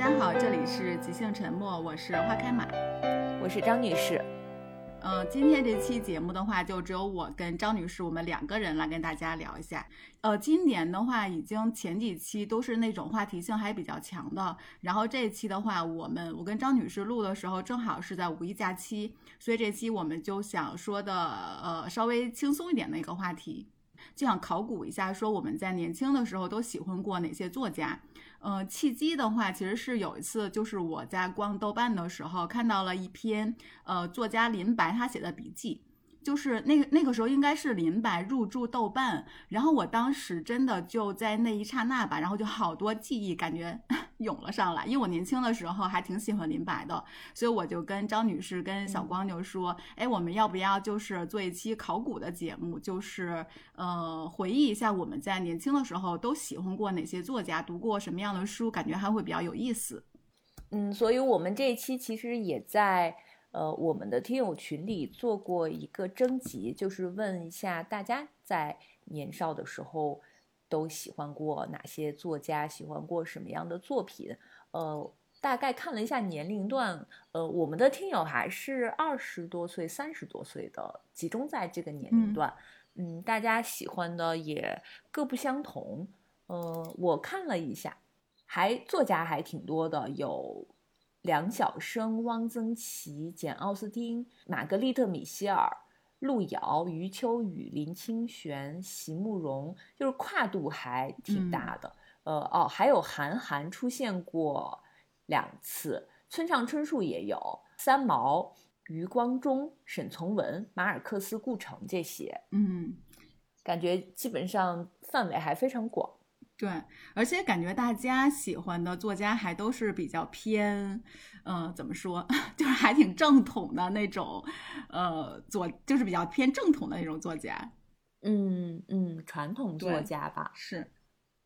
家好，这里是即兴沉默，我是花开马，我是张女士。呃，今天这期节目的话，就只有我跟张女士，我们两个人来跟大家聊一下。呃，今年的话，已经前几期都是那种话题性还比较强的，然后这一期的话，我们我跟张女士录的时候，正好是在五一假期，所以这期我们就想说的，呃，稍微轻松一点的一个话题，就想考古一下，说我们在年轻的时候都喜欢过哪些作家。呃，契机的话，其实是有一次，就是我在逛豆瓣的时候，看到了一篇呃作家林白他写的笔记。就是那个那个时候应该是林白入驻豆瓣，然后我当时真的就在那一刹那吧，然后就好多记忆感觉 涌了上来，因为我年轻的时候还挺喜欢林白的，所以我就跟张女士跟小光就说，哎，我们要不要就是做一期考古的节目，就是呃回忆一下我们在年轻的时候都喜欢过哪些作家，读过什么样的书，感觉还会比较有意思。嗯，所以我们这一期其实也在。呃，我们的听友群里做过一个征集，就是问一下大家在年少的时候都喜欢过哪些作家，喜欢过什么样的作品。呃，大概看了一下年龄段，呃，我们的听友还是二十多岁、三十多岁的，集中在这个年龄段。嗯，大家喜欢的也各不相同。呃，我看了一下，还作家还挺多的，有。梁晓声、汪曾祺、简·奥斯汀、玛格丽特·米歇尔、路遥、余秋雨、林清玄、席慕容，就是跨度还挺大的。呃，哦，还有韩寒出现过两次，村上春树也有，三毛、余光中、沈从文、马尔克斯、顾城这些。嗯，感觉基本上范围还非常广。对，而且感觉大家喜欢的作家还都是比较偏，呃，怎么说，就是还挺正统的那种，呃，作就是比较偏正统的那种作家。嗯嗯，传统作家吧。是，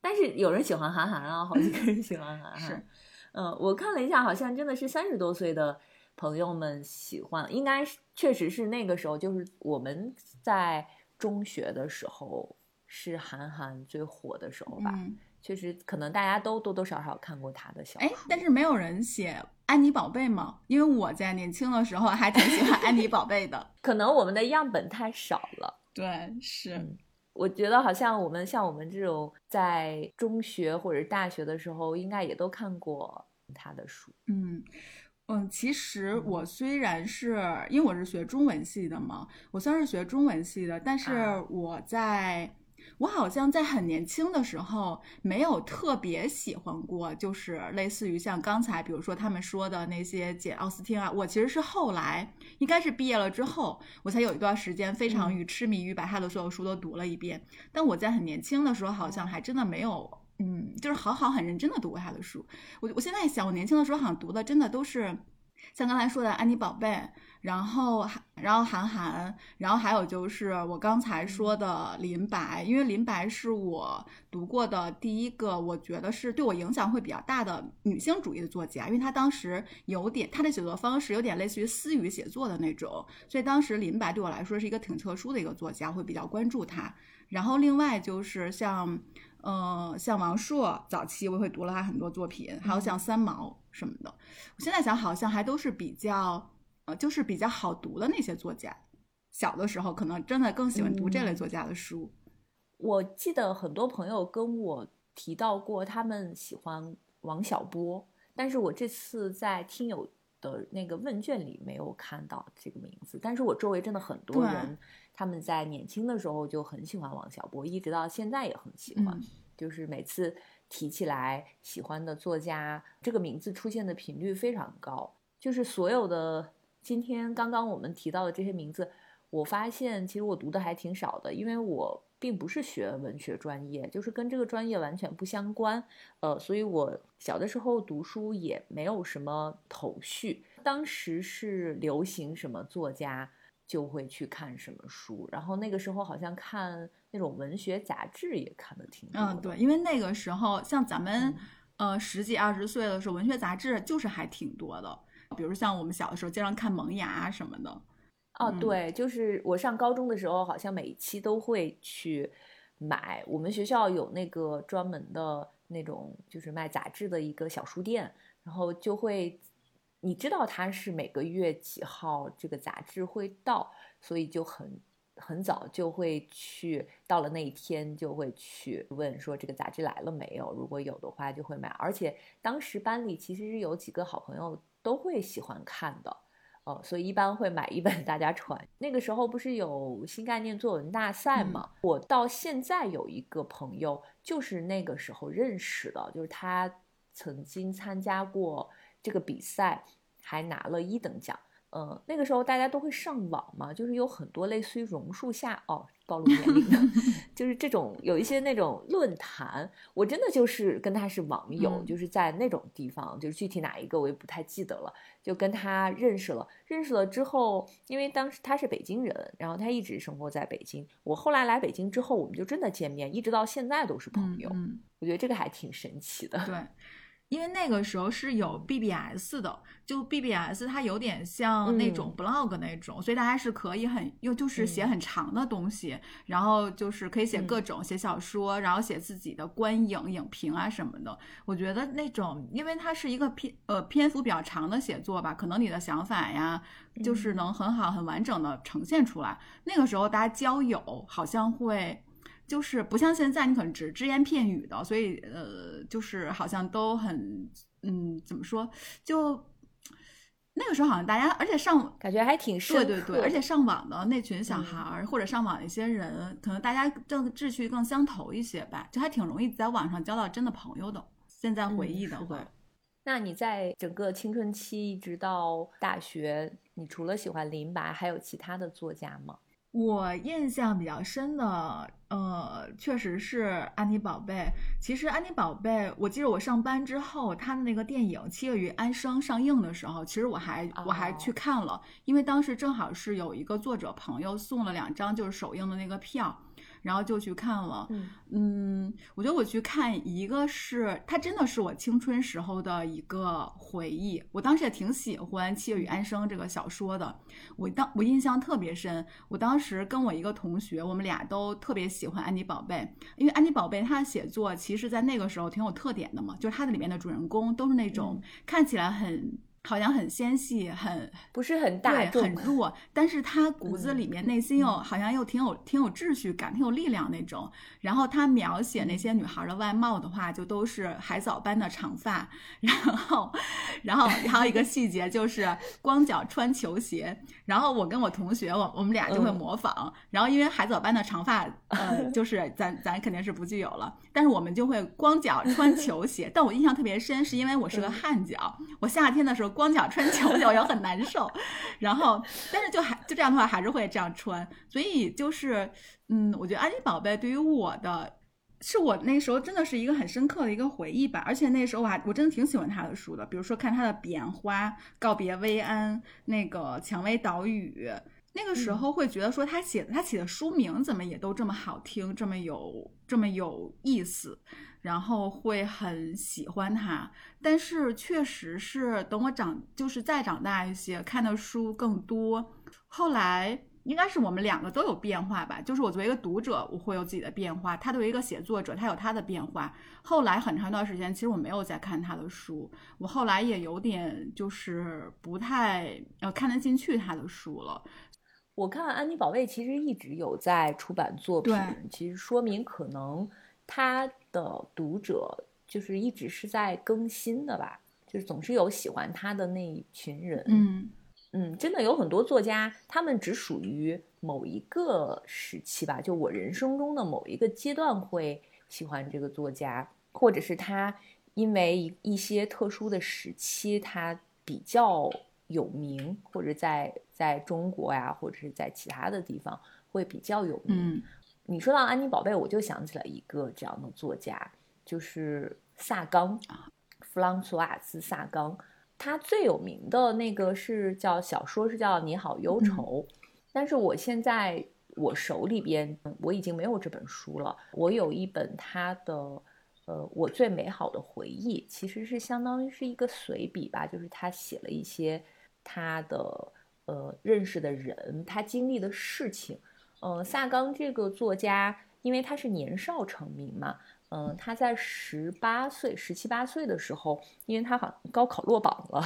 但是有人喜欢韩寒啊，好几个人喜欢韩寒。是，嗯，我看了一下，好像真的是三十多岁的朋友们喜欢，应该是确实是那个时候，就是我们在中学的时候。是韩寒最火的时候吧，确实可能大家都多多少少看过他的小说。哎，但是没有人写安妮宝贝吗？因为我在年轻的时候还挺喜欢安妮宝贝的。可能我们的样本太少了。对，是。我觉得好像我们像我们这种在中学或者大学的时候，应该也都看过他的书。嗯嗯，其实我虽然是因为我是学中文系的嘛，我虽然是学中文系的，但是我在。我好像在很年轻的时候没有特别喜欢过，就是类似于像刚才，比如说他们说的那些简奥斯汀啊。我其实是后来，应该是毕业了之后，我才有一段时间非常于痴迷于把他的所有书都读了一遍。但我在很年轻的时候，好像还真的没有，嗯，就是好好很认真的读过他的书。我我现在想，我年轻的时候好像读的真的都是像刚才说的安妮宝贝。然后，然后韩寒，然后还有就是我刚才说的林白，因为林白是我读过的第一个，我觉得是对我影响会比较大的女性主义的作家，因为她当时有点她的写作方式有点类似于私语写作的那种，所以当时林白对我来说是一个挺特殊的一个作家，会比较关注他。然后另外就是像，呃，像王朔，早期我会读了他很多作品，还有像三毛什么的，我现在想好像还都是比较。呃，就是比较好读的那些作家，小的时候可能真的更喜欢读这类作家的书。我记得很多朋友跟我提到过，他们喜欢王小波，但是我这次在听友的那个问卷里没有看到这个名字。但是我周围真的很多人，他们在年轻的时候就很喜欢王小波，一直到现在也很喜欢。就是每次提起来喜欢的作家，这个名字出现的频率非常高，就是所有的。今天刚刚我们提到的这些名字，我发现其实我读的还挺少的，因为我并不是学文学专业，就是跟这个专业完全不相关。呃，所以我小的时候读书也没有什么头绪。当时是流行什么作家，就会去看什么书。然后那个时候好像看那种文学杂志也看的挺多。嗯，对，因为那个时候像咱们呃十几二十岁的时候，文学杂志就是还挺多的。比如像我们小的时候经常看《萌芽》什么的，哦，对，就是我上高中的时候，好像每一期都会去买。我们学校有那个专门的那种，就是卖杂志的一个小书店，然后就会你知道它是每个月几号这个杂志会到，所以就很很早就会去，到了那一天就会去问说这个杂志来了没有，如果有的话就会买。而且当时班里其实是有几个好朋友都会喜欢看的。哦，所以一般会买一本大家传。那个时候不是有新概念作文大赛吗？我到现在有一个朋友，就是那个时候认识的，就是他曾经参加过这个比赛，还拿了一等奖。嗯，那个时候大家都会上网嘛，就是有很多类似于榕树下哦，暴露年龄的，就是这种有一些那种论坛，我真的就是跟他是网友，就是在那种地方，就是具体哪一个我也不太记得了，就跟他认识了。认识了之后，因为当时他是北京人，然后他一直生活在北京。我后来来北京之后，我们就真的见面，一直到现在都是朋友。我觉得这个还挺神奇的。对。因为那个时候是有 BBS 的，就 BBS 它有点像那种 blog 那种，所以大家是可以很又就是写很长的东西，然后就是可以写各种写小说，然后写自己的观影影评啊什么的。我觉得那种，因为它是一个篇呃篇幅比较长的写作吧，可能你的想法呀，就是能很好很完整的呈现出来。那个时候大家交友好像会。就是不像现在，你可能只只言片语的，所以呃，就是好像都很嗯，怎么说？就那个时候好像大家，而且上感觉还挺对对对，而且上网的那群小孩儿或者上网的一些人，可能大家更志趣更相投一些吧，就还挺容易在网上交到真的朋友的。现在回忆的话，那你在整个青春期一直到大学，你除了喜欢林白，还有其他的作家吗？我印象比较深的，呃，确实是安妮宝贝。其实安妮宝贝，我记得我上班之后，他的那个电影《七月与安生》上映的时候，其实我还我还去看了，因为当时正好是有一个作者朋友送了两张就是首映的那个票。然后就去看了，嗯，我觉得我去看一个是它真的是我青春时候的一个回忆。我当时也挺喜欢《七月与安生》这个小说的，我当我印象特别深。我当时跟我一个同学，我们俩都特别喜欢安妮宝贝，因为安妮宝贝她的写作其实在那个时候挺有特点的嘛，就是它的里面的主人公都是那种看起来很。好像很纤细，很不是很大对，很弱，但是他骨子里面内心又好像又挺有挺有秩序感，挺有力量那种。然后他描写那些女孩的外貌的话，就都是海藻般的长发，然后，然后还有一个细节就是光脚穿球鞋。然后我跟我同学，我我们俩就会模仿。然后因为海藻般的长发，呃，就是咱咱肯定是不具有了，但是我们就会光脚穿球鞋。但我印象特别深，是因为我是个汗脚，我夏天的时候。光脚穿球脚也很难受，然后，但是就还就这样的话，还是会这样穿。所以就是，嗯，我觉得安妮宝贝对于我的，是我那时候真的是一个很深刻的一个回忆吧。而且那时候我还我真的挺喜欢他的书的，比如说看他的《biển 花》《告别薇安》那个《蔷薇岛屿》，那个时候会觉得说他写的他写的书名怎么也都这么好听，这么有这么有意思。然后会很喜欢他，但是确实是等我长，就是再长大一些，看的书更多。后来应该是我们两个都有变化吧，就是我作为一个读者，我会有自己的变化；他作为一个写作者，他有他的变化。后来很长一段时间，其实我没有再看他的书，我后来也有点就是不太呃看得进去他的书了。我看安妮宝贝其实一直有在出版作品，其实说明可能。他的读者就是一直是在更新的吧，就是总是有喜欢他的那一群人。嗯嗯，真的有很多作家，他们只属于某一个时期吧，就我人生中的某一个阶段会喜欢这个作家，或者是他因为一一些特殊的时期他比较有名，或者在在中国呀，或者是在其他的地方会比较有名。你说到安妮宝贝，我就想起了一个这样的作家，就是萨冈啊，弗朗索瓦兹·萨冈。他最有名的那个是叫小说，是叫《你好，忧愁》。但是我现在我手里边我已经没有这本书了。我有一本他的，呃，我最美好的回忆，其实是相当于是一个随笔吧，就是他写了一些他的呃认识的人，他经历的事情。呃，萨冈这个作家，因为他是年少成名嘛，嗯，他在十八岁、十七八岁的时候，因为他好像高考落榜了，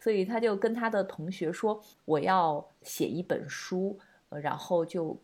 所以他就跟他的同学说：“我要写一本书。”然后就。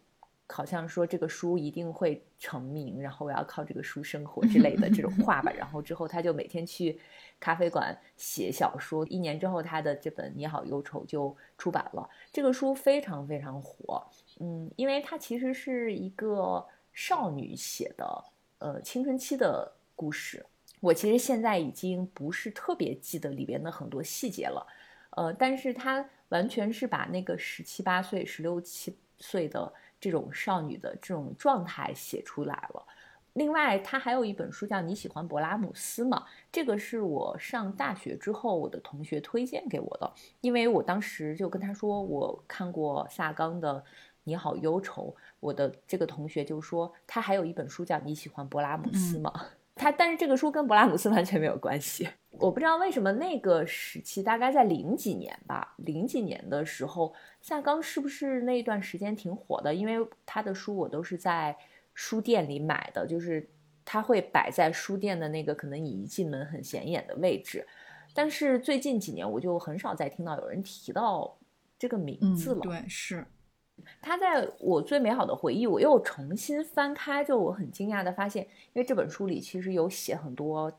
好像说这个书一定会成名，然后我要靠这个书生活之类的这种 话吧。然后之后他就每天去咖啡馆写小说。一年之后，他的这本《你好，忧愁》就出版了。这个书非常非常火，嗯，因为它其实是一个少女写的，呃，青春期的故事。我其实现在已经不是特别记得里边的很多细节了，呃，但是他完全是把那个十七八岁、十六七岁的。这种少女的这种状态写出来了。另外，他还有一本书叫《你喜欢勃拉姆斯吗》？这个是我上大学之后我的同学推荐给我的，因为我当时就跟他说我看过萨冈的《你好，忧愁》。我的这个同学就说他还有一本书叫《你喜欢勃拉姆斯吗》？他但是这个书跟勃拉姆斯完全没有关系。我不知道为什么那个时期，大概在零几年吧，零几年的时候，夏刚是不是那一段时间挺火的？因为他的书我都是在书店里买的，就是他会摆在书店的那个可能你一进门很显眼的位置。但是最近几年，我就很少再听到有人提到这个名字了。对，是他在我最美好的回忆，我又重新翻开，就我很惊讶的发现，因为这本书里其实有写很多。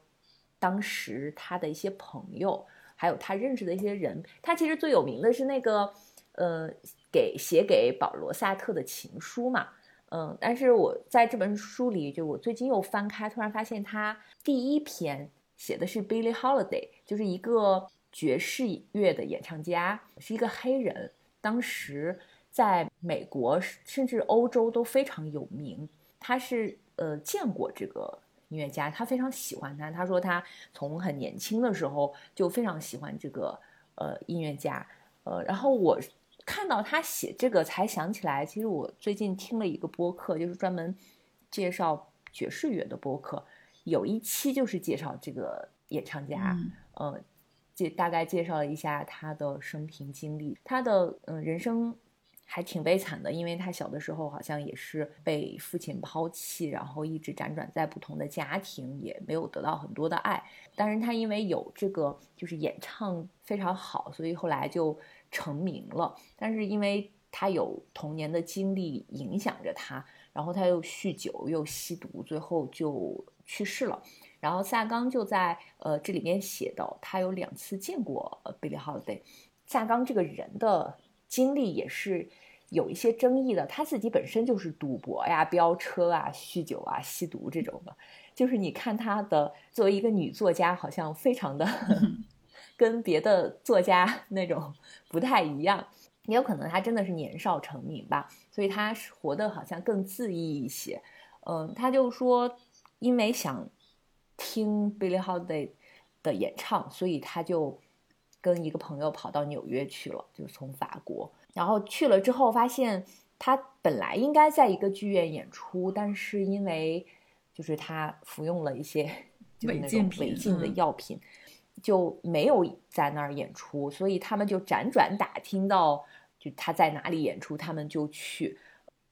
当时他的一些朋友，还有他认识的一些人，他其实最有名的是那个，呃，给写给保罗·萨特的情书嘛，嗯，但是我在这本书里，就我最近又翻开，突然发现他第一篇写的是 Billie Holiday，就是一个爵士乐的演唱家，是一个黑人，当时在美国甚至欧洲都非常有名，他是呃见过这个。音乐家，他非常喜欢他。他说他从很年轻的时候就非常喜欢这个呃音乐家。呃，然后我看到他写这个，才想起来，其实我最近听了一个播客，就是专门介绍爵士乐的播客，有一期就是介绍这个演唱家，呃，介大概介绍了一下他的生平经历，他的嗯人生。还挺悲惨的，因为他小的时候好像也是被父亲抛弃，然后一直辗转在不同的家庭，也没有得到很多的爱。但是他因为有这个就是演唱非常好，所以后来就成名了。但是因为他有童年的经历影响着他，然后他又酗酒又吸毒，最后就去世了。然后萨冈就在呃这里面写到，他有两次见过 Billie Holiday。萨冈这个人的。经历也是有一些争议的，他自己本身就是赌博呀、飙车啊、酗酒啊、吸毒这种的，就是你看他的作为一个女作家，好像非常的 跟别的作家 那种不太一样，也有可能他真的是年少成名吧，所以他活得好像更恣意一些。嗯，他就说，因为想听 Billie Holiday 的演唱，所以他就。跟一个朋友跑到纽约去了，就是从法国，然后去了之后发现他本来应该在一个剧院演出，但是因为就是他服用了一些就是那种违禁的药品，就没有在那儿演出，所以他们就辗转打听到就他在哪里演出，他们就去。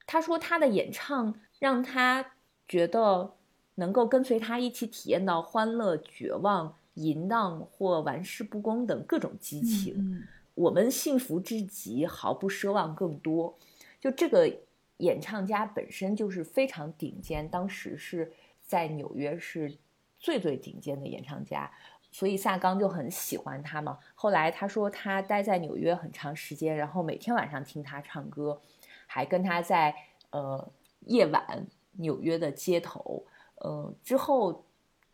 他说他的演唱让他觉得能够跟随他一起体验到欢乐、绝望。淫荡或玩世不恭等各种激情，我们幸福之极，毫不奢望更多。就这个演唱家本身就是非常顶尖，当时是在纽约是最最顶尖的演唱家，所以萨冈就很喜欢他嘛。后来他说他待在纽约很长时间，然后每天晚上听他唱歌，还跟他在呃夜晚纽约的街头，呃之后。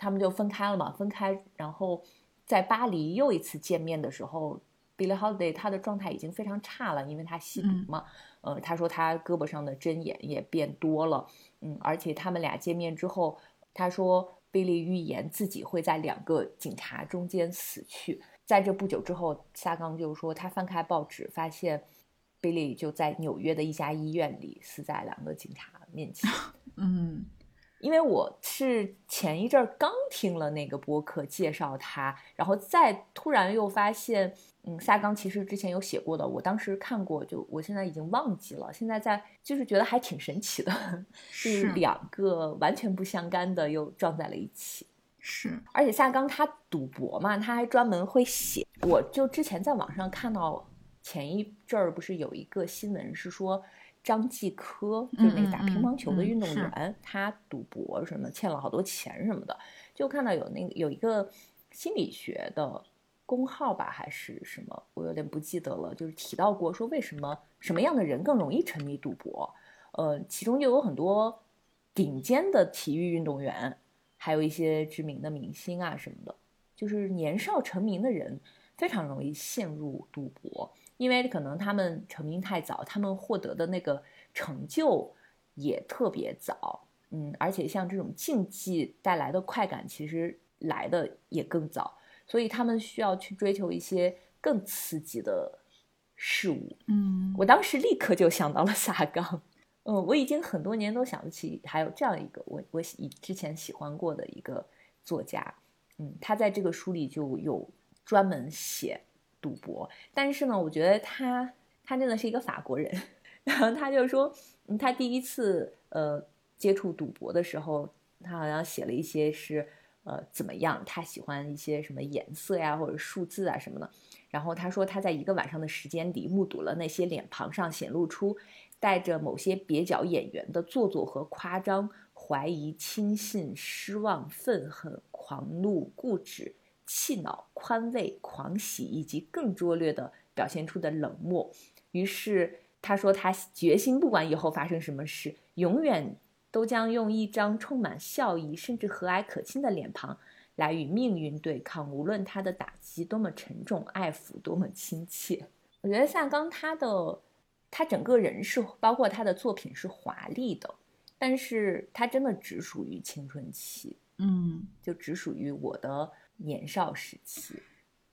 他们就分开了嘛，分开，然后在巴黎又一次见面的时候，Billie Holiday 他的状态已经非常差了，因为他吸毒嘛。呃，他说他胳膊上的针眼也变多了，嗯，而且他们俩见面之后，他说 Billie 预言自己会在两个警察中间死去。在这不久之后，萨冈就说他翻开报纸，发现 Billie 就在纽约的一家医院里死在两个警察面前。嗯。因为我是前一阵儿刚听了那个播客介绍他，然后再突然又发现，嗯，萨冈其实之前有写过的，我当时看过，就我现在已经忘记了。现在在就是觉得还挺神奇的，是两个完全不相干的又撞在了一起。是，而且萨冈他赌博嘛，他还专门会写。我就之前在网上看到前一阵儿不是有一个新闻是说。张继科就那个打乒乓球的运动员，他赌博什么欠了好多钱什么的，就看到有那个有一个心理学的公号吧，还是什么，我有点不记得了，就是提到过说为什么什么样的人更容易沉迷赌博，呃，其中就有很多顶尖的体育运动员，还有一些知名的明星啊什么的，就是年少成名的人非常容易陷入赌博。因为可能他们成名太早，他们获得的那个成就也特别早，嗯，而且像这种竞技带来的快感，其实来的也更早，所以他们需要去追求一些更刺激的事物。嗯，我当时立刻就想到了萨冈，嗯，我已经很多年都想不起还有这样一个我我以之前喜欢过的一个作家，嗯，他在这个书里就有专门写。赌博，但是呢，我觉得他他真的是一个法国人，然后他就说，他第一次呃接触赌博的时候，他好像写了一些是呃怎么样，他喜欢一些什么颜色呀或者数字啊什么的，然后他说他在一个晚上的时间里目睹了那些脸庞上显露出带着某些蹩脚演员的做作和夸张，怀疑、轻信、失望、愤恨、狂怒、固执。气恼、宽慰、狂喜，以及更拙劣的表现出的冷漠。于是他说：“他决心，不管以后发生什么事，永远都将用一张充满笑意，甚至和蔼可亲的脸庞来与命运对抗，无论他的打击多么沉重，爱抚多么亲切。”我觉得萨冈他的他整个人是，包括他的作品是华丽的，但是他真的只属于青春期，嗯，就只属于我的。年少时期，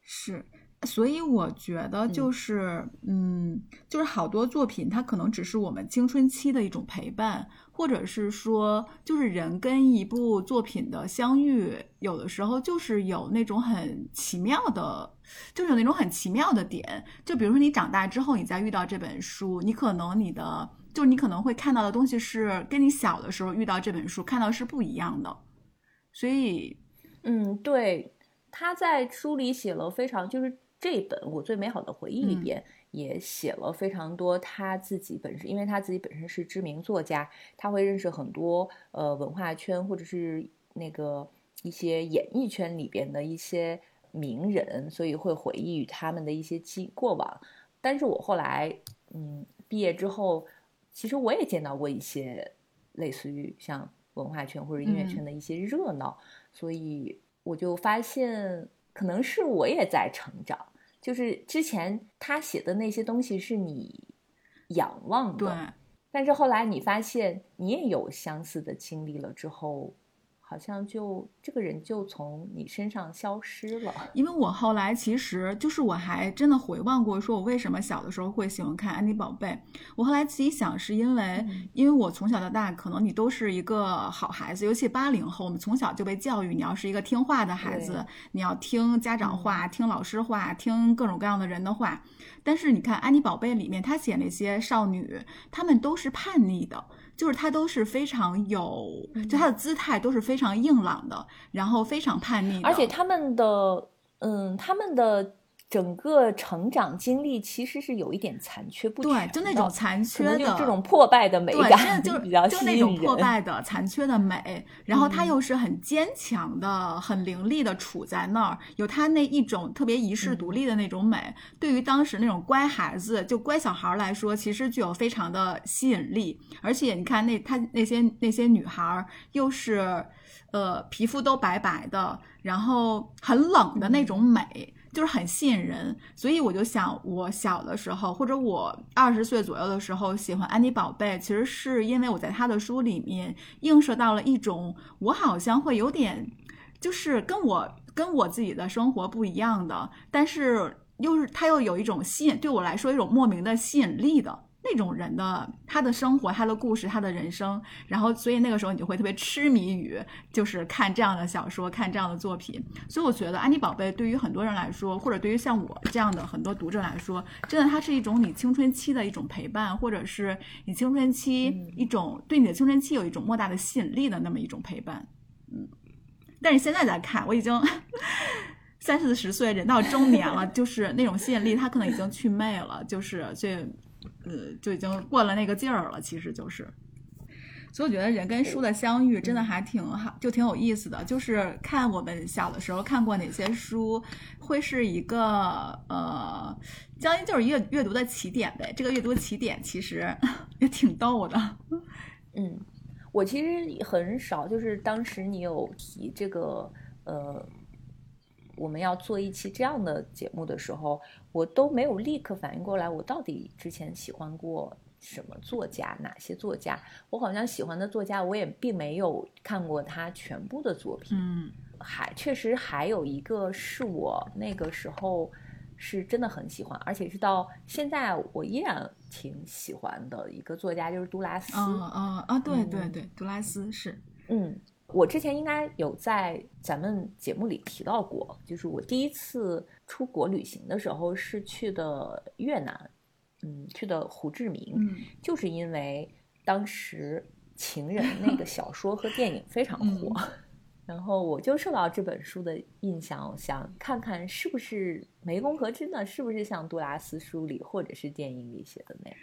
是，所以我觉得就是，嗯，就是好多作品，它可能只是我们青春期的一种陪伴，或者是说，就是人跟一部作品的相遇，有的时候就是有那种很奇妙的，就是有那种很奇妙的点。就比如说你长大之后，你再遇到这本书，你可能你的，就是你可能会看到的东西是跟你小的时候遇到这本书看到是不一样的。所以，嗯，对。他在书里写了非常，就是这本《我最美好的回忆》里边也写了非常多他自己本身，因为他自己本身是知名作家，他会认识很多呃文化圈或者是那个一些演艺圈里边的一些名人，所以会回忆与他们的一些经过往。但是我后来嗯毕业之后，其实我也见到过一些类似于像文化圈或者音乐圈的一些热闹，所以。我就发现，可能是我也在成长。就是之前他写的那些东西是你仰望的，但是后来你发现你也有相似的经历了之后。好像就这个人就从你身上消失了，因为我后来其实就是我还真的回望过，说我为什么小的时候会喜欢看安妮宝贝。我后来自己想，是因为因为我从小到大，可能你都是一个好孩子，尤其八零后，我们从小就被教育，你要是一个听话的孩子，你要听家长话，听老师话，听各种各样的人的话。但是你看安妮宝贝里面，她写那些少女，她们都是叛逆的。就是他都是非常有，就他的姿态都是非常硬朗的，然后非常叛逆，而且他们的，嗯，他们的。整个成长经历其实是有一点残缺不全，对，就那种残缺的，就这种破败的美感，就比较就那种破败的、残缺的美。然后他又是很坚强的、很凌厉的处在那儿，有他那一种特别遗世独立的那种美。对于当时那种乖孩子，就乖小孩来说，其实具有非常的吸引力。而且你看那他那些那些女孩，又是呃皮肤都白白的，然后很冷的那种美。就是很吸引人，所以我就想，我小的时候或者我二十岁左右的时候喜欢安妮宝贝，其实是因为我在她的书里面映射到了一种我好像会有点，就是跟我跟我自己的生活不一样的，但是又是它又有一种吸引，对我来说一种莫名的吸引力的那种人的他的生活、他的故事、他的人生，然后所以那个时候你就会特别痴迷于就是看这样的小说、看这样的作品。所以我觉得《安妮宝贝》对于很多人来说，或者对于像我这样的很多读者来说，真的它是一种你青春期的一种陪伴，或者是你青春期一种对你的青春期有一种莫大的吸引力的那么一种陪伴。嗯，但是现在再看，我已经。三四十岁，人到中年了，就是那种吸引力，他可能已经去魅了，就是这，呃，就已经过了那个劲儿了。其实就是，所以我觉得人跟书的相遇真的还挺好，就挺有意思的。就是看我们小的时候看过哪些书，会是一个呃，将近就是阅阅读的起点呗。这个阅读起点其实 也挺逗的。嗯，我其实很少，就是当时你有提这个，呃。我们要做一期这样的节目的时候，我都没有立刻反应过来，我到底之前喜欢过什么作家，哪些作家？我好像喜欢的作家，我也并没有看过他全部的作品。嗯，还确实还有一个是我那个时候是真的很喜欢，而且是到现在我依然挺喜欢的一个作家，就是杜拉斯。啊啊啊！对对对，杜拉斯是，嗯。我之前应该有在咱们节目里提到过，就是我第一次出国旅行的时候是去的越南，嗯，去的胡志明，嗯，就是因为当时《情人》那个小说和电影非常火，然后我就受到这本书的印象，想看看是不是湄公河真的是不是像杜拉斯书里或者是电影里写的那样。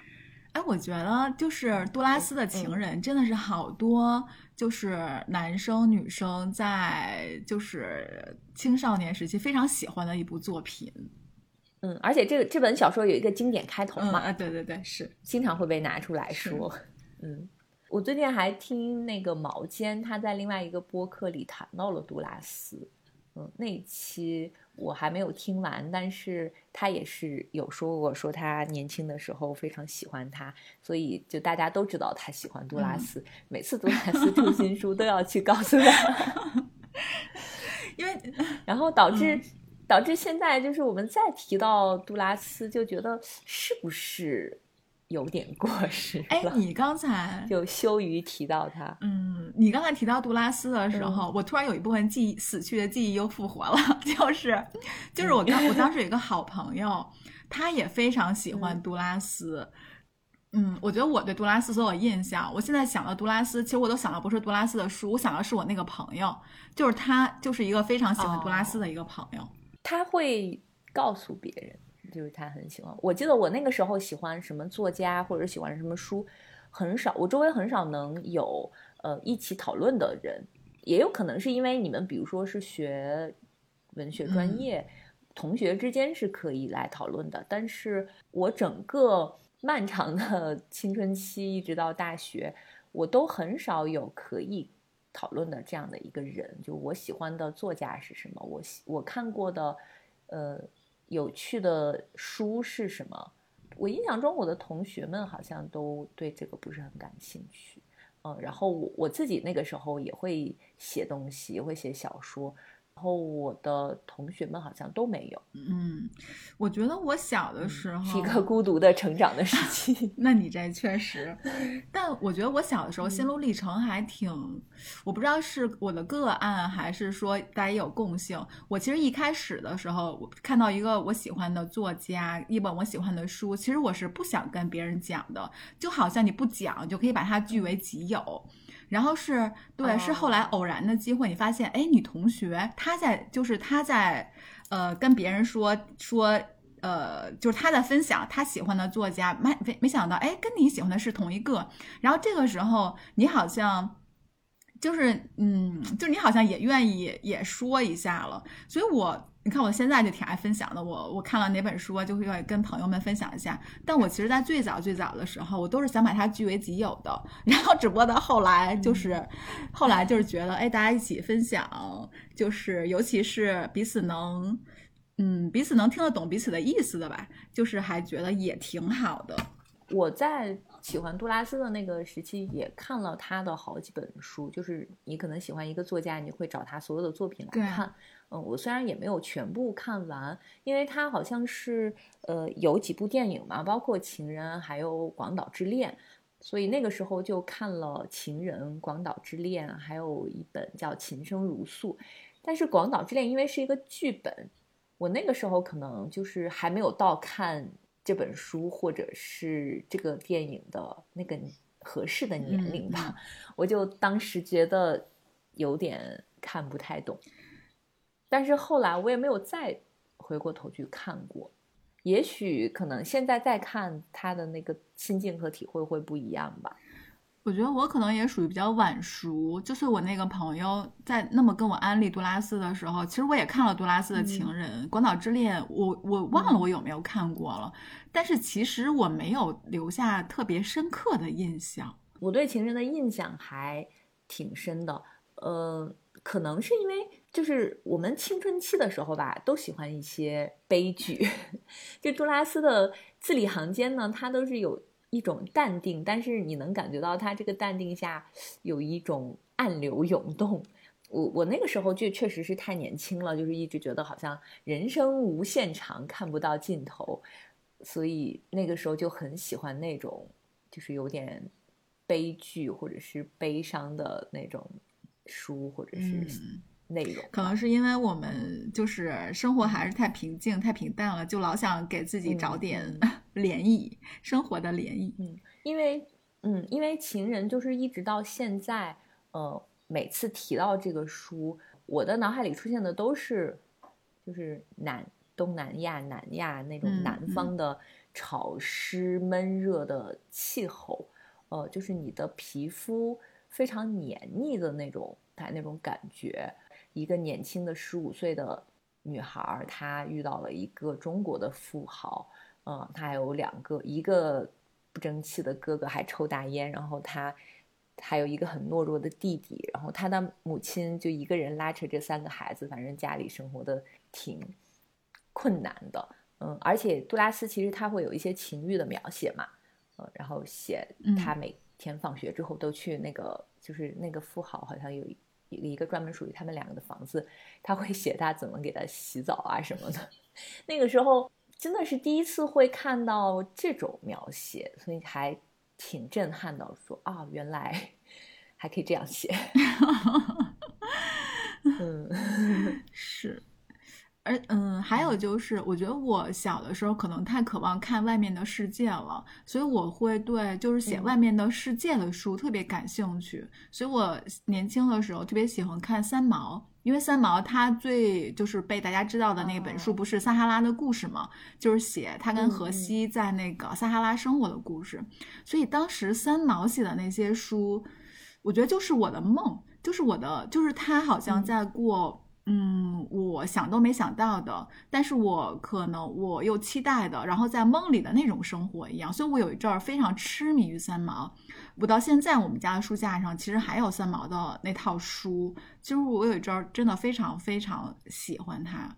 哎，我觉得就是杜拉斯的情人真的是好多，就是男生女生在就是青少年时期非常喜欢的一部作品。嗯，而且这个这本小说有一个经典开头嘛，啊，对对对，是经常会被拿出来说。嗯，我最近还听那个毛尖他在另外一个播客里谈到了杜拉斯，嗯，那一期。我还没有听完，但是他也是有说过，说他年轻的时候非常喜欢他，所以就大家都知道他喜欢杜拉斯。每次杜拉斯出新书都要去告诉他，因为 然后导致导致现在就是我们再提到杜拉斯，就觉得是不是？有点过时。哎，你刚才就羞于提到他。嗯，你刚才提到杜拉斯的时候，我突然有一部分记忆死去的记忆又复活了。就是，就是我刚我当时有一个好朋友，他也非常喜欢杜拉斯。嗯，我觉得我对杜拉斯所有印象，我现在想到杜拉斯，其实我都想到不是杜拉斯的书，我想到是我那个朋友，就是他就是一个非常喜欢杜拉斯的一个朋友。他会告诉别人。就是他很喜欢，我记得我那个时候喜欢什么作家或者喜欢什么书，很少，我周围很少能有呃一起讨论的人，也有可能是因为你们比如说是学文学专业，同学之间是可以来讨论的，但是我整个漫长的 青春期一直到大学，我都很少有可以讨论的这样的一个人，就我喜欢的作家是什么，我喜我看过的，呃。有趣的书是什么？我印象中，我的同学们好像都对这个不是很感兴趣。嗯，然后我我自己那个时候也会写东西，也会写小说。然后我的同学们好像都没有。嗯，我觉得我小的时候是一个孤独的成长的时期。那你这确实，但我觉得我小的时候心路历程还挺，我不知道是我的个案还是说大家有共性。我其实一开始的时候，我看到一个我喜欢的作家，一本我喜欢的书，其实我是不想跟别人讲的，就好像你不讲就可以把它据为己有。然后是对，是后来偶然的机会，你发现，哎，你同学他在，就是他在，呃，跟别人说说，呃，就是他在分享他喜欢的作家，没没没想到，哎，跟你喜欢的是同一个。然后这个时候，你好像，就是，嗯，就你好像也愿意也说一下了，所以我。你看，我现在就挺爱分享的。我我看了哪本书，就会愿意跟朋友们分享一下。但我其实，在最早最早的时候，我都是想把它据为己有的。然后，只不过到后来，就是后来就是觉得，哎，大家一起分享，就是尤其是彼此能，嗯，彼此能听得懂彼此的意思的吧，就是还觉得也挺好的。我在喜欢杜拉斯的那个时期，也看了他的好几本书。就是你可能喜欢一个作家，你会找他所有的作品来看。嗯，我虽然也没有全部看完，因为他好像是呃有几部电影嘛，包括《情人》还有《广岛之恋》，所以那个时候就看了《情人》《广岛之恋》，还有一本叫《琴声如诉》。但是《广岛之恋》因为是一个剧本，我那个时候可能就是还没有到看这本书或者是这个电影的那个合适的年龄吧，我就当时觉得有点看不太懂。但是后来我也没有再回过头去看过，也许可能现在再看他的那个心境和体会会不一样吧。我觉得我可能也属于比较晚熟，就是我那个朋友在那么跟我安利杜拉斯的时候，其实我也看了杜拉斯的《情人》《广岛之恋》，我我忘了我有没有看过了，但是其实我没有留下特别深刻的印象。我对《情人》的印象还挺深的，呃，可能是因为。就是我们青春期的时候吧，都喜欢一些悲剧。就杜拉斯的字里行间呢，他都是有一种淡定，但是你能感觉到他这个淡定下有一种暗流涌动。我我那个时候就确实是太年轻了，就是一直觉得好像人生无限长，看不到尽头，所以那个时候就很喜欢那种就是有点悲剧或者是悲伤的那种书，或者是。内容可能是因为我们就是生活还是太平静、太平淡了，就老想给自己找点 涟漪，生活的涟漪。嗯，因为嗯，因为情人就是一直到现在，呃，每次提到这个书，我的脑海里出现的都是就是南东南亚、南亚那种南方的潮湿闷热的气候，呃，就是你的皮肤非常黏腻的那种，它那种感觉。一个年轻的十五岁的女孩，她遇到了一个中国的富豪，嗯，她还有两个，一个不争气的哥哥还抽大烟，然后她还有一个很懦弱的弟弟，然后她的母亲就一个人拉扯这三个孩子，反正家里生活的挺困难的，嗯，而且杜拉斯其实他会有一些情欲的描写嘛，嗯，然后写他每天放学之后都去那个，就是那个富豪好像有。一个专门属于他们两个的房子，他会写他怎么给他洗澡啊什么的。那个时候真的是第一次会看到这种描写，所以还挺震撼的。说啊，原来还可以这样写。嗯，是。而嗯，还有就是，我觉得我小的时候可能太渴望看外面的世界了，所以我会对就是写外面的世界的书特别感兴趣。所以我年轻的时候特别喜欢看三毛，因为三毛他最就是被大家知道的那本书不是《撒哈拉的故事》吗？就是写他跟荷西在那个撒哈拉生活的故事。所以当时三毛写的那些书，我觉得就是我的梦，就是我的，就是他好像在过。嗯，嗯我想都没想到的，但是我可能我又期待的，然后在梦里的那种生活一样，所以我有一阵儿非常痴迷于三毛。我到现在我们家的书架上其实还有三毛的那套书，其实我有一阵儿真的非常非常喜欢它。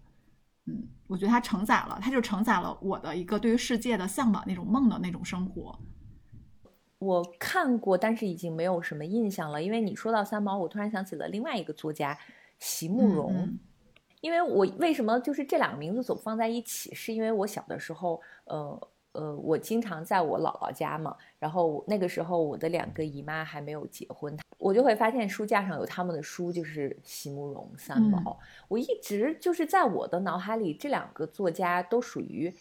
嗯，我觉得它承载了，它就承载了我的一个对于世界的向往那种梦的那种生活。我看过，但是已经没有什么印象了，因为你说到三毛，我突然想起了另外一个作家。席慕容，因为我为什么就是这两个名字总放在一起？是因为我小的时候，呃呃，我经常在我姥姥家嘛，然后那个时候我的两个姨妈还没有结婚，我就会发现书架上有他们的书，就是席慕容、三毛。我一直就是在我的脑海里，这两个作家都属于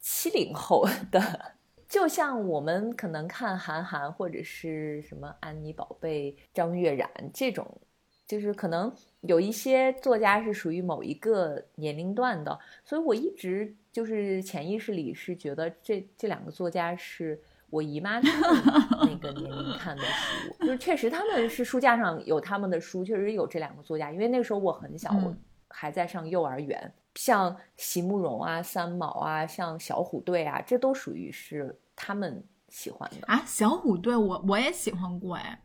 七零后的，就像我们可能看韩寒或者是什么安妮宝贝、张悦然这种。就是可能有一些作家是属于某一个年龄段的，所以我一直就是潜意识里是觉得这这两个作家是我姨妈那个年龄 看的书，就是确实他们是书架上有他们的书，确实有这两个作家，因为那个时候我很小，我还在上幼儿园，像席慕容啊、三毛啊、像小虎队啊，这都属于是他们喜欢的啊。小虎队我我也喜欢过哎，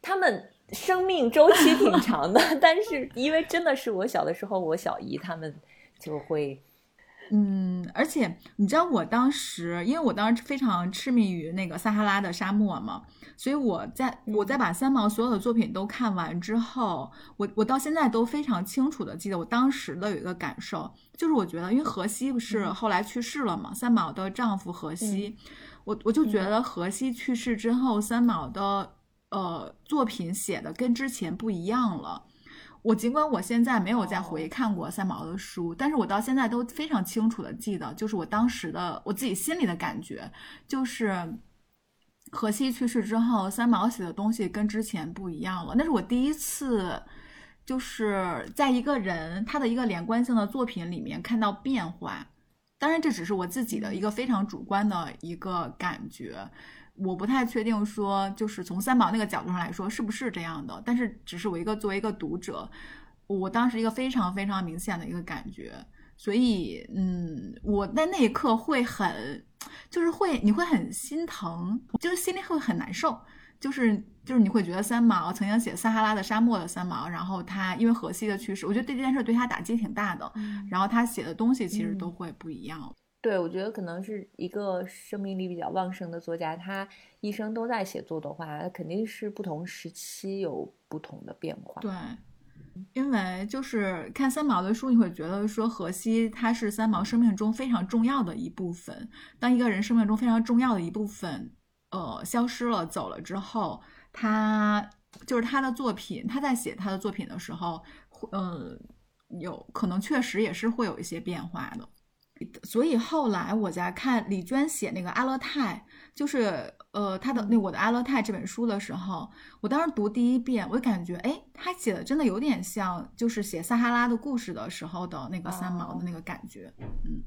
他们。生命周期挺长的，但是因为真的是我小的时候，我小姨他们就会嗯，而且你知道我当时，因为我当时非常痴迷于那个撒哈拉的沙漠嘛，所以我在我在把三毛所有的作品都看完之后，我我到现在都非常清楚的记得我当时的有一个感受，就是我觉得，因为荷西不是后来去世了嘛，三毛的丈夫荷西，我我就觉得荷西去世之后，三毛的呃作品写的跟之前不一样了。我尽管我现在没有再回看过三毛的书，但是我到现在都非常清楚的记得，就是我当时的我自己心里的感觉，就是荷西去世之后，三毛写的东西跟之前不一样了。那是我第一次，就是在一个人他的一个连贯性的作品里面看到变化。当然，这只是我自己的一个非常主观的一个感觉。我不太确定说，就是从三毛那个角度上来说是不是这样的，但是只是我一个作为一个读者，我当时一个非常非常明显的一个感觉，所以嗯，我在那一刻会很，就是会你会很心疼，就是心里会很难受，就是就是你会觉得三毛曾经写撒哈拉的沙漠的三毛，然后他因为荷西的去世，我觉得这件事对他打击挺大的，然后他写的东西其实都会不一样。对，我觉得可能是一个生命力比较旺盛的作家，他一生都在写作的话，肯定是不同时期有不同的变化。对，因为就是看三毛的书，你会觉得说荷西他是三毛生命中非常重要的一部分。当一个人生命中非常重要的一部分，呃，消失了、走了之后，他就是他的作品，他在写他的作品的时候，呃，有可能确实也是会有一些变化的。所以后来我在看李娟写那个阿勒泰，就是呃她的那我的阿勒泰这本书的时候，我当时读第一遍，我就感觉哎，她写的真的有点像就是写撒哈拉的故事的时候的那个三毛的那个感觉，嗯。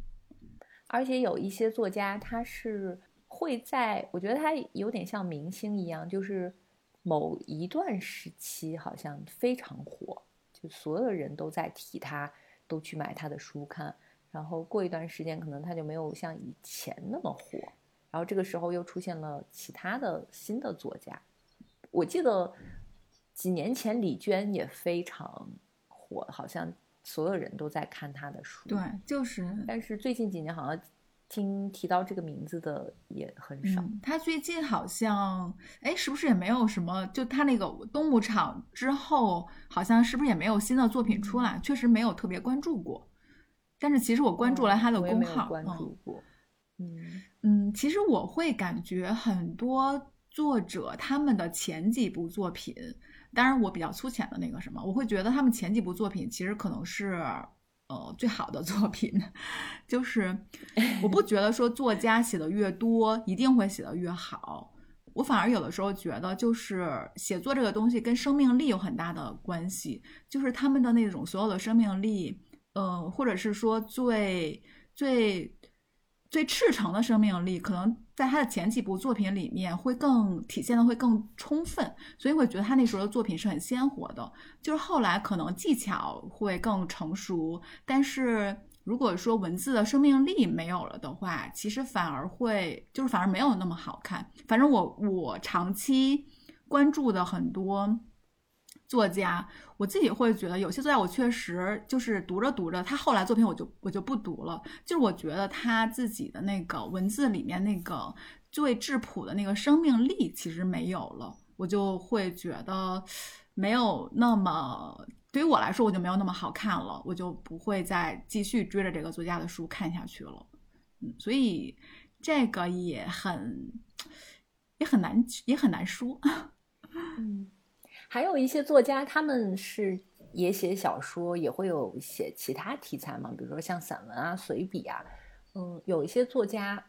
而且有一些作家，他是会在，我觉得他有点像明星一样，就是某一段时期好像非常火，就所有人都在提他，都去买他的书看。然后过一段时间，可能他就没有像以前那么火。然后这个时候又出现了其他的新的作家。我记得几年前李娟也非常火，好像所有人都在看她的书。对，就是。但是最近几年好像听提到这个名字的也很少。他最近好像，哎，是不是也没有什么？就他那个东牧场之后，好像是不是也没有新的作品出来？确实没有特别关注过。但是其实我关注了他的公号，嗯嗯，其实我会感觉很多作者他们的前几部作品，当然我比较粗浅的那个什么，我会觉得他们前几部作品其实可能是呃最好的作品，就是 我不觉得说作家写的越多一定会写的越好，我反而有的时候觉得就是写作这个东西跟生命力有很大的关系，就是他们的那种所有的生命力。嗯，或者是说最最最赤诚的生命力，可能在他的前几部作品里面会更体现的会更充分，所以会觉得他那时候的作品是很鲜活的。就是后来可能技巧会更成熟，但是如果说文字的生命力没有了的话，其实反而会就是反而没有那么好看。反正我我长期关注的很多。作家，我自己会觉得有些作家，我确实就是读着读着，他后来作品我就我就不读了。就是我觉得他自己的那个文字里面那个最质朴的那个生命力其实没有了，我就会觉得没有那么对于我来说，我就没有那么好看了，我就不会再继续追着这个作家的书看下去了。嗯，所以这个也很也很难也很难说。嗯。还有一些作家，他们是也写小说，也会有写其他题材嘛，比如说像散文啊、随笔啊。嗯，有一些作家，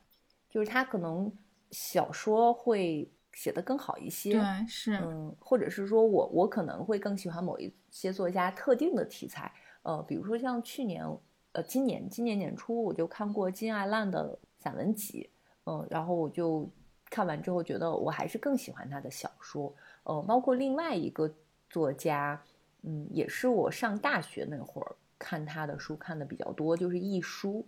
就是他可能小说会写得更好一些。对，是。嗯，或者是说我我可能会更喜欢某一些作家特定的题材。呃，比如说像去年，呃，今年今年年初我就看过金爱烂的散文集，嗯，然后我就看完之后觉得我还是更喜欢他的小说。呃，包括另外一个作家，嗯，也是我上大学那会儿看他的书看的比较多，就是易舒，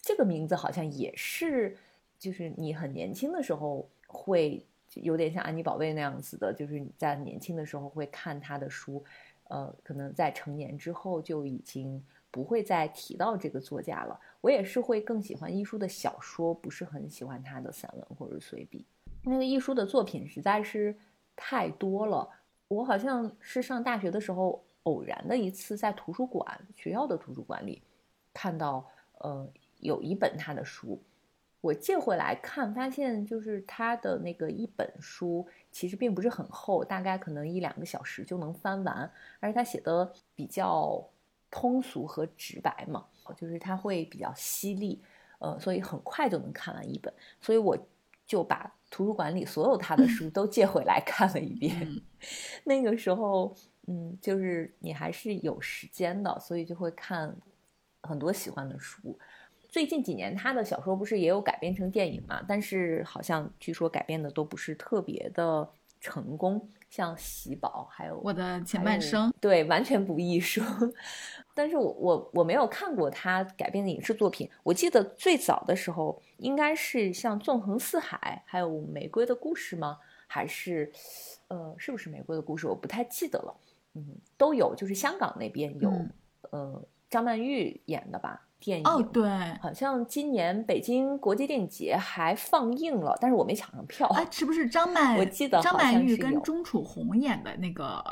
这个名字好像也是，就是你很年轻的时候会有点像安妮宝贝那样子的，就是你在年轻的时候会看他的书，呃，可能在成年之后就已经不会再提到这个作家了。我也是会更喜欢一书的小说，不是很喜欢他的散文或者随笔。那个一书的作品实在是太多了。我好像是上大学的时候偶然的一次在图书馆学校的图书馆里看到，呃，有一本他的书，我借回来看，发现就是他的那个一本书其实并不是很厚，大概可能一两个小时就能翻完，而且他写的比较通俗和直白嘛，就是他会比较犀利，呃，所以很快就能看完一本，所以我就把。图书馆里所有他的书都借回来看了一遍，那个时候，嗯，就是你还是有时间的，所以就会看很多喜欢的书。最近几年他的小说不是也有改编成电影嘛？但是好像据说改编的都不是特别的成功。像喜宝，还有我的前半生，对，完全不艺术。但是我我我没有看过他改编的影视作品。我记得最早的时候，应该是像《纵横四海》，还有《玫瑰的故事》吗？还是，呃，是不是《玫瑰的故事》？我不太记得了。嗯，都有，就是香港那边有，呃，张曼玉演的吧。电影哦，对，好像今年北京国际电影节还放映了，但是我没抢上票。哎，是不是张曼？我记得张曼玉跟钟楚红演的那个。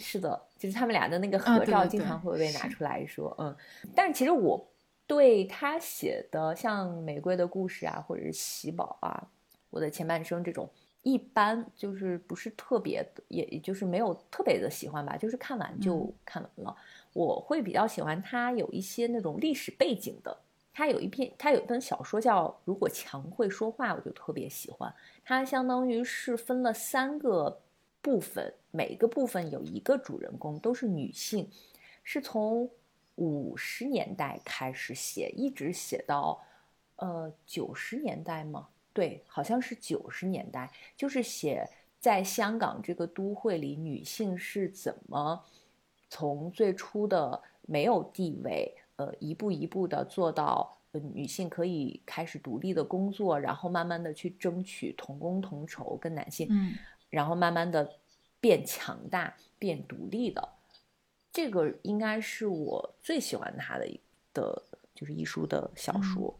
是的，就是他们俩的那个合照，经常会被拿出来说。嗯，但是其实我对他写的像《玫瑰的故事》啊，或者是《喜宝》啊，《我的前半生》这种，一般就是不是特别，也也就是没有特别的喜欢吧，就是看完就看完了。我会比较喜欢他有一些那种历史背景的，他有一篇，他有一本小说叫《如果墙会说话》，我就特别喜欢。它相当于是分了三个部分，每个部分有一个主人公，都是女性，是从五十年代开始写，一直写到呃九十年代吗？对，好像是九十年代，就是写在香港这个都会里，女性是怎么。从最初的没有地位，呃，一步一步的做到，呃，女性可以开始独立的工作，然后慢慢的去争取同工同酬跟男性，嗯，然后慢慢的变强大、变独立的，这个应该是我最喜欢他的的，就是一书的小说。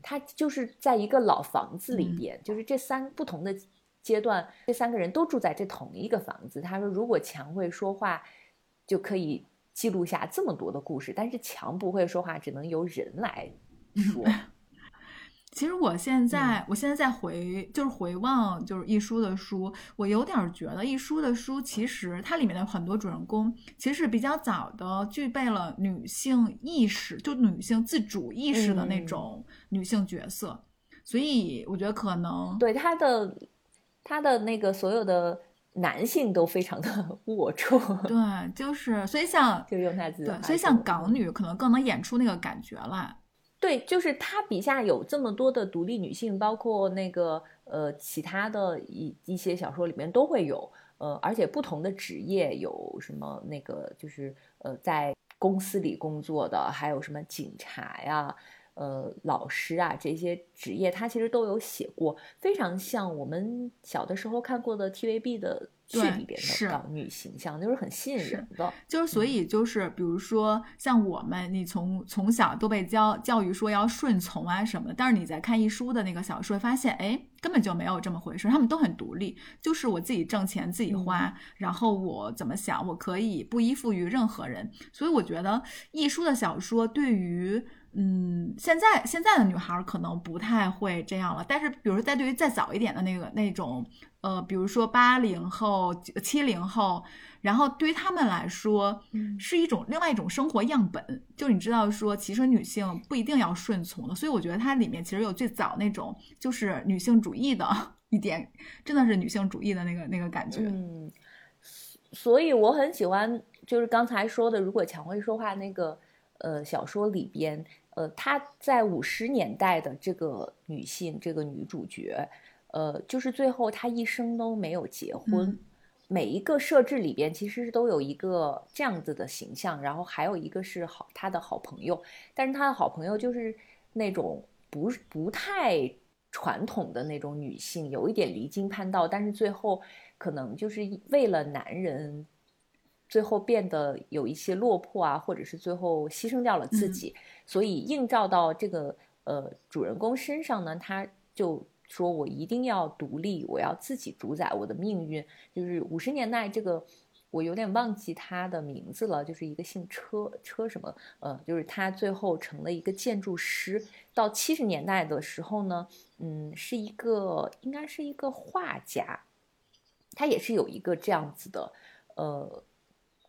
他就是在一个老房子里边，就是这三不同的阶段，这三个人都住在这同一个房子。他说，如果墙会说话。就可以记录下这么多的故事，但是墙不会说话，只能由人来说。其实我现在，我现在在回，就是回望，就是一书的书，我有点觉得一书的书，其实它里面的很多主人公，其实是比较早的具备了女性意识，就女性自主意识的那种女性角色，所以我觉得可能对他的他的那个所有的。男性都非常的 龌龊，对，就是所以像就用他自己，对，所以像港女可能更能演出那个感觉来。对，就是他笔下有这么多的独立女性，包括那个呃其他的一一些小说里面都会有，呃，而且不同的职业有什么那个就是呃在公司里工作的，还有什么警察呀。呃，老师啊，这些职业他其实都有写过，非常像我们小的时候看过的 TVB 的剧里边的港女形象，就是很吸引人的。就是所以就是，比如说像我们，你从从小都被教教育说要顺从啊什么的，但是你在看一书的那个小说，发现哎，根本就没有这么回事，他们都很独立，就是我自己挣钱自己花，然后我怎么想，我可以不依附于任何人。所以我觉得一书的小说对于。嗯，现在现在的女孩可能不太会这样了，但是比如说在对于再早一点的那个那种，呃，比如说八零后、七零后，然后对于他们来说，是一种另外一种生活样本。就你知道说，其实女性不一定要顺从的，所以我觉得它里面其实有最早那种就是女性主义的一点，真的是女性主义的那个那个感觉。嗯，所以我很喜欢，就是刚才说的，如果蔷薇说话那个。呃，小说里边，呃，她在五十年代的这个女性，这个女主角，呃，就是最后她一生都没有结婚。每一个设置里边其实都有一个这样子的形象，然后还有一个是好她的好朋友，但是她的好朋友就是那种不不太传统的那种女性，有一点离经叛道，但是最后可能就是为了男人。最后变得有一些落魄啊，或者是最后牺牲掉了自己，所以映照到这个呃主人公身上呢，他就说我一定要独立，我要自己主宰我的命运。就是五十年代这个。我有点忘记他的名字了，就是一个姓车车什么，呃，就是他最后成了一个建筑师。到七十年代的时候呢，嗯，是一个应该是一个画家，他也是有一个这样子的呃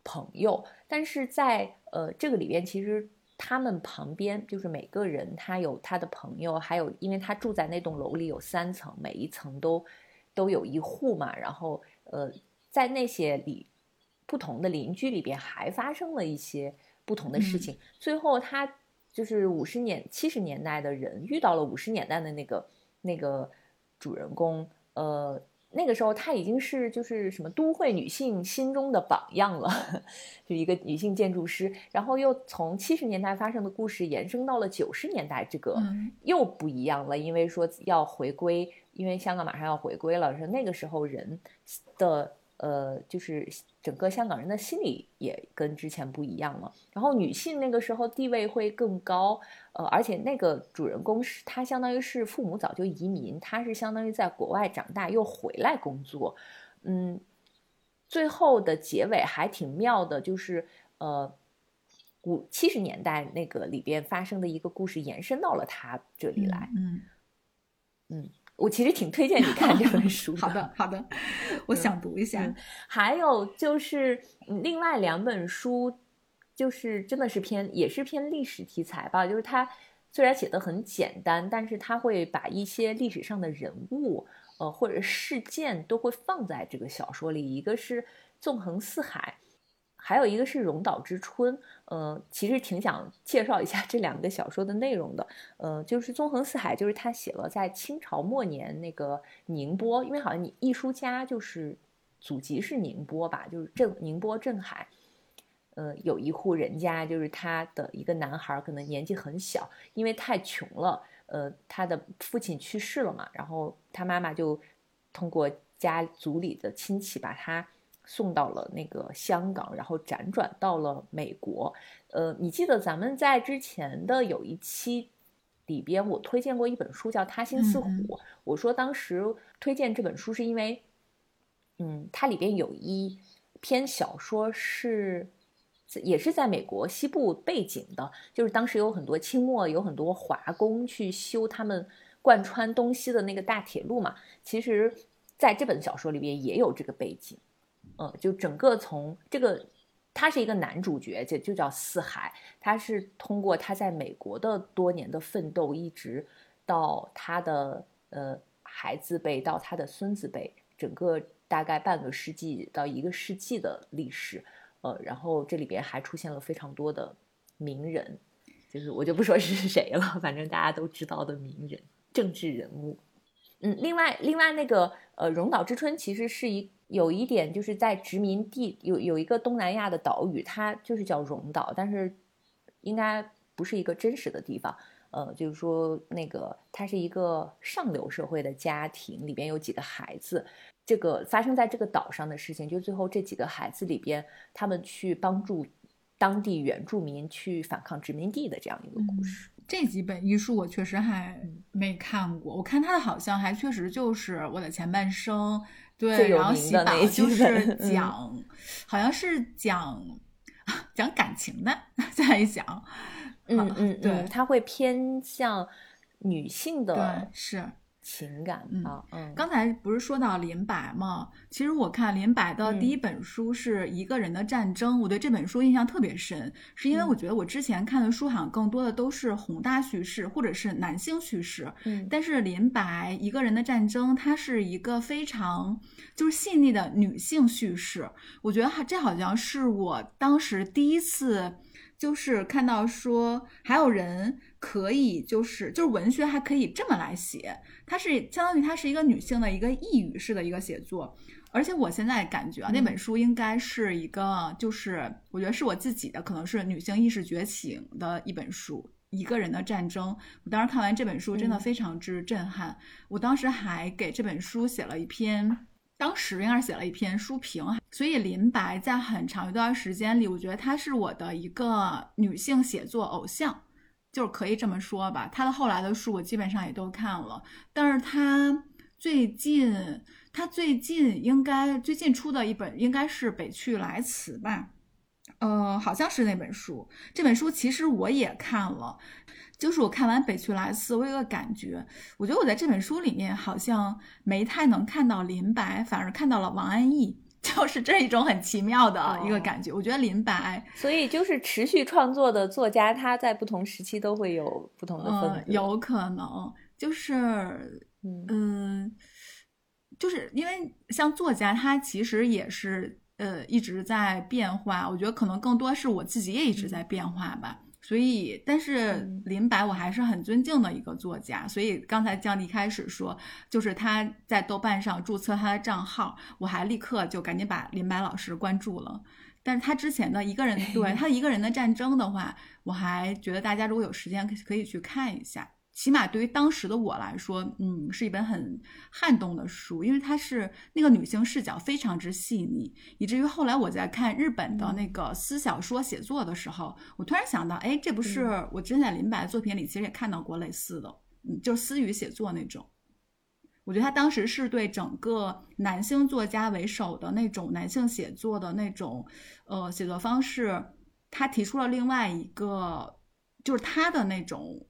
朋友，但是在呃这个里边，其实他们旁边就是每个人他有他的朋友，还有因为他住在那栋楼里有三层，每一层都都有一户嘛，然后呃在那些里。不同的邻居里边还发生了一些不同的事情，最后他就是五十年、七十年代的人遇到了五十年代的那个那个主人公，呃，那个时候她已经是就是什么都会女性心中的榜样了，就一个女性建筑师，然后又从七十年代发生的故事延伸到了九十年代，这个又不一样了，因为说要回归，因为香港马上要回归了，说那个时候人的。呃，就是整个香港人的心理也跟之前不一样了。然后女性那个时候地位会更高，呃，而且那个主人公是她相当于是父母早就移民，她是相当于在国外长大又回来工作，嗯，最后的结尾还挺妙的，就是呃五七十年代那个里边发生的一个故事延伸到了他这里来，嗯嗯。我其实挺推荐你看这本 书。好的，好的，我想读一下。还有就是另外两本书，就是真的是偏也是偏历史题材吧。就是它虽然写的很简单，但是它会把一些历史上的人物，呃或者事件都会放在这个小说里。一个是《纵横四海》。还有一个是《荣岛之春》，呃，其实挺想介绍一下这两个小说的内容的，呃，就是《纵横四海》，就是他写了在清朝末年那个宁波，因为好像你艺术家就是祖籍是宁波吧，就是镇宁波镇海，呃，有一户人家，就是他的一个男孩，可能年纪很小，因为太穷了，呃，他的父亲去世了嘛，然后他妈妈就通过家族里的亲戚把他。送到了那个香港，然后辗转到了美国。呃，你记得咱们在之前的有一期里边，我推荐过一本书叫《他心似虎》。我说当时推荐这本书是因为，嗯，它里边有一篇小说是也是在美国西部背景的，就是当时有很多清末有很多华工去修他们贯穿东西的那个大铁路嘛。其实，在这本小说里边也有这个背景。呃，就整个从这个，他是一个男主角，就就叫四海。他是通过他在美国的多年的奋斗，一直到他的呃孩子辈，到他的孙子辈，整个大概半个世纪到一个世纪的历史。呃，然后这里边还出现了非常多的名人，就是我就不说是谁了，反正大家都知道的名人、政治人物。嗯，另外另外那个呃，荣岛之春其实是一。有一点就是在殖民地有有一个东南亚的岛屿，它就是叫荣岛，但是应该不是一个真实的地方。呃，就是说那个它是一个上流社会的家庭，里边有几个孩子。这个发生在这个岛上的事情，就最后这几个孩子里边，他们去帮助当地原住民去反抗殖民地的这样一个故事。这几本医书我确实还没看过，我看他的好像还确实就是我的前半生。对，然后喜宝就是讲，好像是讲讲感情的，再讲，嗯嗯，对，他会偏向女性的，是。情感啊，嗯，刚才不是说到林白吗？其实我看林白的第一本书是一个人的战争，我对这本书印象特别深，是因为我觉得我之前看的书好像更多的都是宏大叙事或者是男性叙事，嗯，但是林白一个人的战争，它是一个非常就是细腻的女性叙事，我觉得这好像是我当时第一次就是看到说还有人。可以，就是就是文学还可以这么来写，它是相当于它是一个女性的一个抑语式的一个写作，而且我现在感觉啊，那本书应该是一个，就是我觉得是我自己的，可能是女性意识觉醒的一本书，一个人的战争。我当时看完这本书，真的非常之震撼。我当时还给这本书写了一篇当时应该是写了一篇书评，所以林白在很长一段时间里，我觉得她是我的一个女性写作偶像，就是可以这么说吧。他的后来的书我基本上也都看了，但是他最近，他最近应该最近出的一本应该是《北去来辞》吧，呃，好像是那本书。这本书其实我也看了。就是我看完《北去来辞》，我有个感觉，我觉得我在这本书里面好像没太能看到林白，反而看到了王安忆，就是这一种很奇妙的一个感觉。我觉得林白，所以就是持续创作的作家，他在不同时期都会有不同的风格，有可能就是嗯，就是因为像作家，他其实也是呃一直在变化。我觉得可能更多是我自己也一直在变化吧。所以，但是林白我还是很尊敬的一个作家。所以刚才江迪开始说，就是他在豆瓣上注册他的账号，我还立刻就赶紧把林白老师关注了。但是他之前的一个人对 他一个人的战争的话，我还觉得大家如果有时间可可以去看一下。起码对于当时的我来说，嗯，是一本很撼动的书，因为它是那个女性视角非常之细腻，以至于后来我在看日本的那个私小说写作的时候，我突然想到，哎，这不是我之前在林白的作品里其实也看到过类似的，嗯，就是私语写作那种。我觉得他当时是对整个男性作家为首的那种男性写作的那种，呃，写作方式，他提出了另外一个，就是他的那种。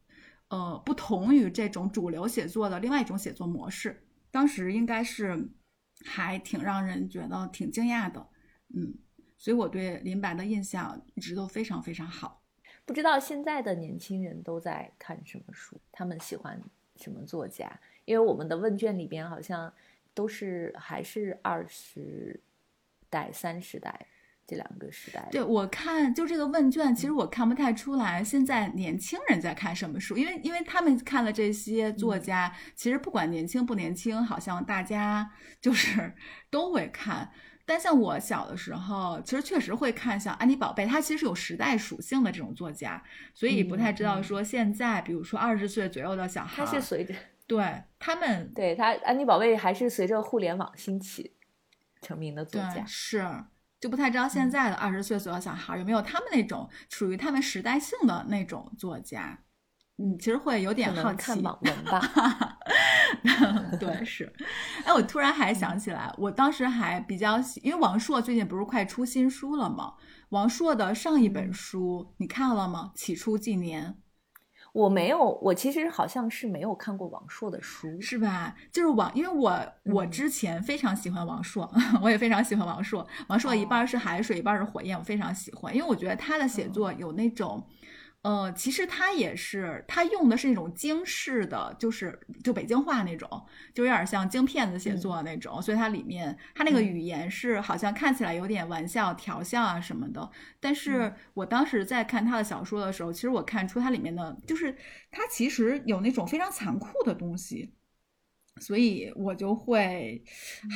呃，不同于这种主流写作的另外一种写作模式，当时应该是还挺让人觉得挺惊讶的，嗯，所以我对林白的印象一直都非常非常好。不知道现在的年轻人都在看什么书，他们喜欢什么作家？因为我们的问卷里边好像都是还是二十代、三十代。这两个时代，对我看就这个问卷，其实我看不太出来现在年轻人在看什么书，因为因为他们看了这些作家，其实不管年轻不年轻，好像大家就是都会看。但像我小的时候，其实确实会看像安妮宝贝，她其实是有时代属性的这种作家，所以不太知道说现在，比如说二十岁左右的小孩，他是随着对他们，对他安妮宝贝还是随着互联网兴起成名的作家是。就不太知道现在的二十岁左右小孩有没有他们那种属于他们时代性的那种作家，嗯，其实会有点好奇。看网文吧，对，是。哎，我突然还想起来，我当时还比较喜，因为王朔最近不是快出新书了吗？王朔的上一本书你看了吗？起初纪年。我没有，我其实好像是没有看过王朔的书，是吧？就是王，因为我我之前非常喜欢王朔，我也非常喜欢王朔。王朔一半是海水，一半是火焰，我非常喜欢，因为我觉得他的写作有那种。呃，其实他也是，他用的是那种京式的，就是就北京话那种，就有点像京片子写作那种，所以它里面他那个语言是好像看起来有点玩笑调笑啊什么的。但是我当时在看他的小说的时候，其实我看出它里面的就是他其实有那种非常残酷的东西，所以我就会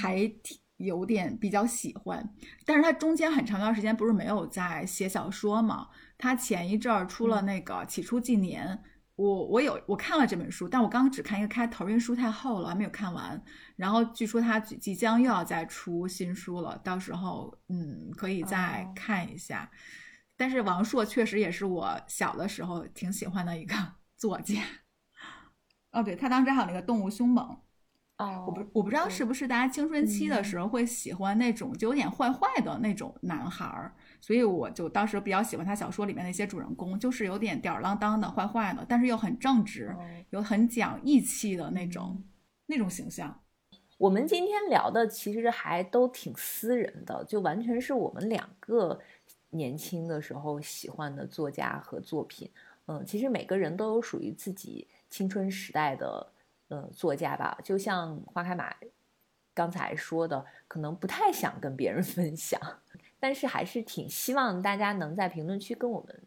还挺有点比较喜欢。但是他中间很长一段时间不是没有在写小说嘛？他前一阵儿出了那个《起初纪年》，我我有我看了这本书，但我刚刚只看一个开头，因为书太厚了，还没有看完。然后据说他即将又要再出新书了，到时候嗯可以再看一下。但是王朔确实也是我小的时候挺喜欢的一个 作家。哦，对他当时还有那个《动物凶猛》。哦，我不我不知道是不是大家青春期的时候会喜欢那种就有点坏坏的那种男孩儿。所以我就当时比较喜欢他小说里面那些主人公，就是有点吊儿郎当的、坏坏的，但是又很正直，有很讲义气的那种那种形象。我们今天聊的其实还都挺私人的，就完全是我们两个年轻的时候喜欢的作家和作品。嗯，其实每个人都有属于自己青春时代的呃作家吧。就像花开马刚才说的，可能不太想跟别人 分享。但是还是挺希望大家能在评论区跟我们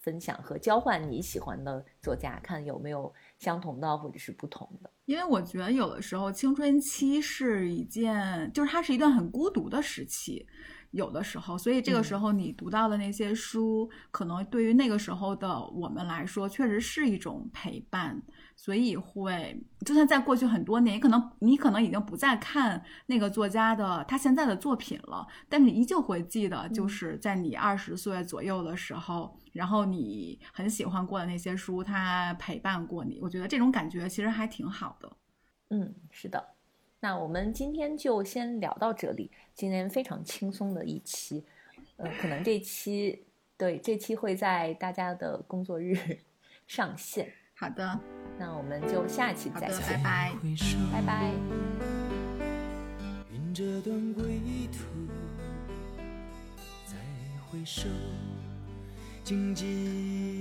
分享和交换你喜欢的作家，看有没有相同的或者是不同的。因为我觉得有的时候青春期是一件，就是它是一段很孤独的时期，有的时候，所以这个时候你读到的那些书，可能对于那个时候的我们来说，确实是一种陪伴。所以会，就算在过去很多年，你可能你可能已经不再看那个作家的他现在的作品了，但是你依旧会记得，就是在你二十岁左右的时候，然后你很喜欢过的那些书，它陪伴过你。我觉得这种感觉其实还挺好的。嗯，是的。那我们今天就先聊到这里。今天非常轻松的一期，呃，可能这期对这期会在大家的工作日 上线。好的。那我们就下期再见，拜拜，拜拜。云这段归途，再回首，荆棘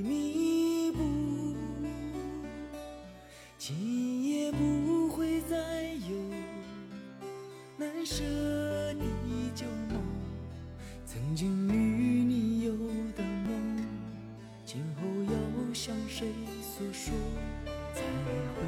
密布，今夜不会再有难舍的旧梦，曾经与你有的梦，今后要向谁诉说？